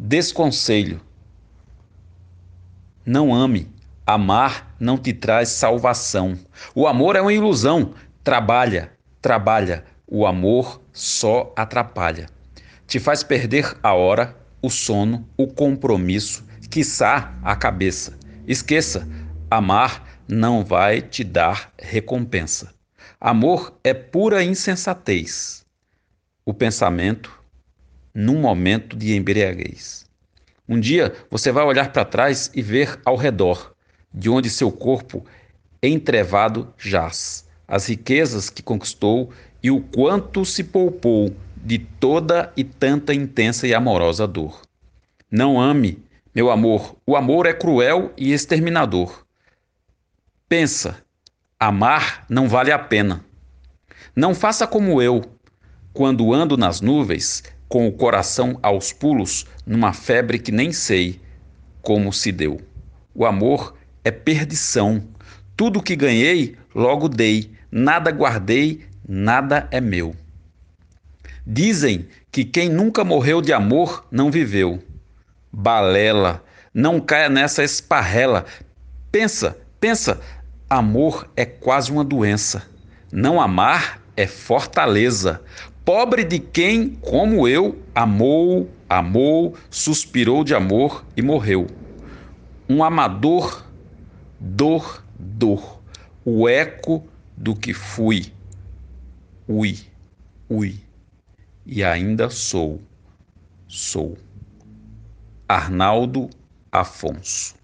Desconselho. Não ame. Amar não te traz salvação. O amor é uma ilusão. Trabalha, trabalha. O amor só atrapalha. Te faz perder a hora, o sono, o compromisso, quiçá a cabeça. Esqueça, amar não vai te dar recompensa. Amor é pura insensatez. O pensamento num momento de embriaguez. Um dia você vai olhar para trás e ver ao redor, de onde seu corpo entrevado jaz, as riquezas que conquistou e o quanto se poupou de toda e tanta intensa e amorosa dor. Não ame, meu amor, o amor é cruel e exterminador. Pensa, amar não vale a pena. Não faça como eu, quando ando nas nuvens, com o coração aos pulos, numa febre que nem sei como se deu. O amor é perdição. Tudo que ganhei, logo dei. Nada guardei, nada é meu. Dizem que quem nunca morreu de amor não viveu. Balela, não caia nessa esparrela. Pensa, pensa, amor é quase uma doença. Não amar é fortaleza pobre de quem, como eu, amou, amou, suspirou de amor e morreu. Um amador, dor, dor, o eco do que fui, ui, ui, e ainda sou, sou. Arnaldo Afonso